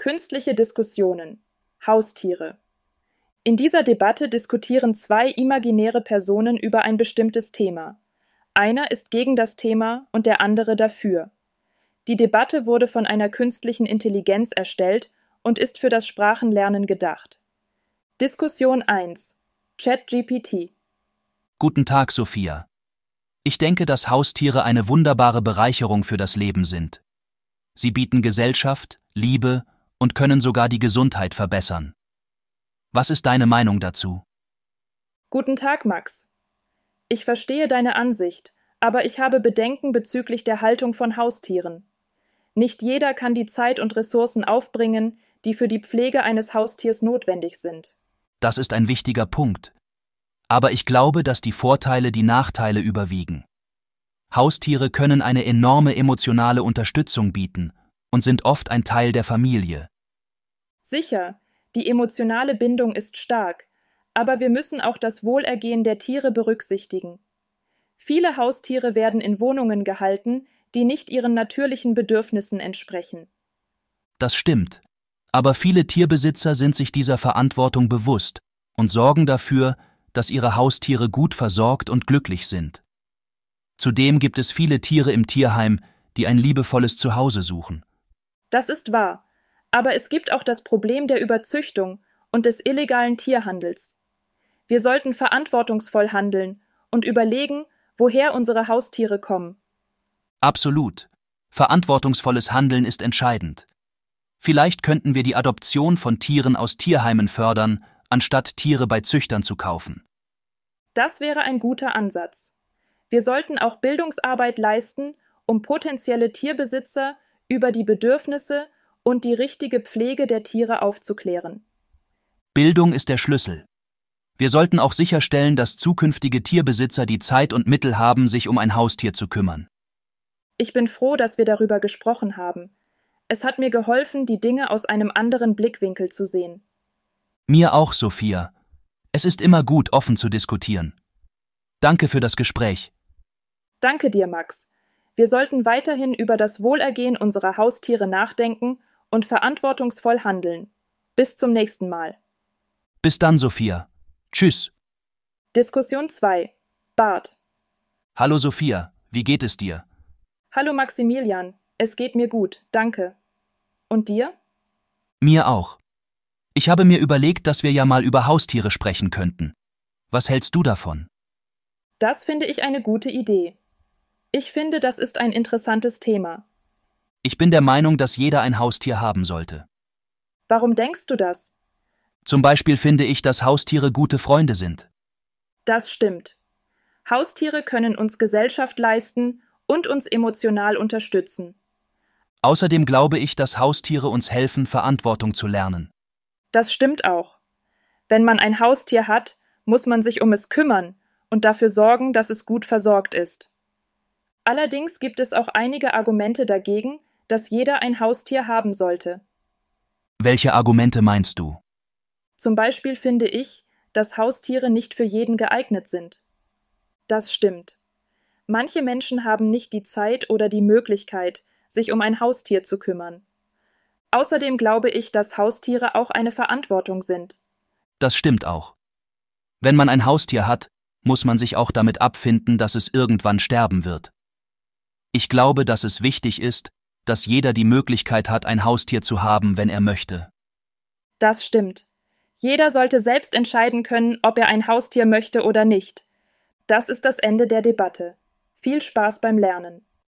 Künstliche Diskussionen. Haustiere. In dieser Debatte diskutieren zwei imaginäre Personen über ein bestimmtes Thema. Einer ist gegen das Thema und der andere dafür. Die Debatte wurde von einer künstlichen Intelligenz erstellt und ist für das Sprachenlernen gedacht. Diskussion 1 ChatGPT Guten Tag, Sophia. Ich denke, dass Haustiere eine wunderbare Bereicherung für das Leben sind. Sie bieten Gesellschaft, Liebe und können sogar die Gesundheit verbessern. Was ist deine Meinung dazu? Guten Tag, Max. Ich verstehe deine Ansicht, aber ich habe Bedenken bezüglich der Haltung von Haustieren. Nicht jeder kann die Zeit und Ressourcen aufbringen, die für die Pflege eines Haustiers notwendig sind. Das ist ein wichtiger Punkt. Aber ich glaube, dass die Vorteile die Nachteile überwiegen. Haustiere können eine enorme emotionale Unterstützung bieten und sind oft ein Teil der Familie. Sicher, die emotionale Bindung ist stark, aber wir müssen auch das Wohlergehen der Tiere berücksichtigen. Viele Haustiere werden in Wohnungen gehalten, die nicht ihren natürlichen Bedürfnissen entsprechen. Das stimmt. Aber viele Tierbesitzer sind sich dieser Verantwortung bewusst und sorgen dafür, dass ihre Haustiere gut versorgt und glücklich sind. Zudem gibt es viele Tiere im Tierheim, die ein liebevolles Zuhause suchen. Das ist wahr, aber es gibt auch das Problem der Überzüchtung und des illegalen Tierhandels. Wir sollten verantwortungsvoll handeln und überlegen, woher unsere Haustiere kommen. Absolut. Verantwortungsvolles Handeln ist entscheidend. Vielleicht könnten wir die Adoption von Tieren aus Tierheimen fördern, anstatt Tiere bei Züchtern zu kaufen. Das wäre ein guter Ansatz. Wir sollten auch Bildungsarbeit leisten, um potenzielle Tierbesitzer über die Bedürfnisse und die richtige Pflege der Tiere aufzuklären. Bildung ist der Schlüssel. Wir sollten auch sicherstellen, dass zukünftige Tierbesitzer die Zeit und Mittel haben, sich um ein Haustier zu kümmern. Ich bin froh, dass wir darüber gesprochen haben. Es hat mir geholfen, die Dinge aus einem anderen Blickwinkel zu sehen. Mir auch, Sophia. Es ist immer gut, offen zu diskutieren. Danke für das Gespräch. Danke dir, Max. Wir sollten weiterhin über das Wohlergehen unserer Haustiere nachdenken und verantwortungsvoll handeln. Bis zum nächsten Mal. Bis dann, Sophia. Tschüss. Diskussion 2. Bart. Hallo, Sophia. Wie geht es dir? Hallo, Maximilian. Es geht mir gut, danke. Und dir? Mir auch. Ich habe mir überlegt, dass wir ja mal über Haustiere sprechen könnten. Was hältst du davon? Das finde ich eine gute Idee. Ich finde, das ist ein interessantes Thema. Ich bin der Meinung, dass jeder ein Haustier haben sollte. Warum denkst du das? Zum Beispiel finde ich, dass Haustiere gute Freunde sind. Das stimmt. Haustiere können uns Gesellschaft leisten und uns emotional unterstützen. Außerdem glaube ich, dass Haustiere uns helfen, Verantwortung zu lernen. Das stimmt auch. Wenn man ein Haustier hat, muss man sich um es kümmern und dafür sorgen, dass es gut versorgt ist. Allerdings gibt es auch einige Argumente dagegen, dass jeder ein Haustier haben sollte. Welche Argumente meinst du? Zum Beispiel finde ich, dass Haustiere nicht für jeden geeignet sind. Das stimmt. Manche Menschen haben nicht die Zeit oder die Möglichkeit, sich um ein Haustier zu kümmern. Außerdem glaube ich, dass Haustiere auch eine Verantwortung sind. Das stimmt auch. Wenn man ein Haustier hat, muss man sich auch damit abfinden, dass es irgendwann sterben wird. Ich glaube, dass es wichtig ist, dass jeder die Möglichkeit hat, ein Haustier zu haben, wenn er möchte. Das stimmt. Jeder sollte selbst entscheiden können, ob er ein Haustier möchte oder nicht. Das ist das Ende der Debatte. Viel Spaß beim Lernen.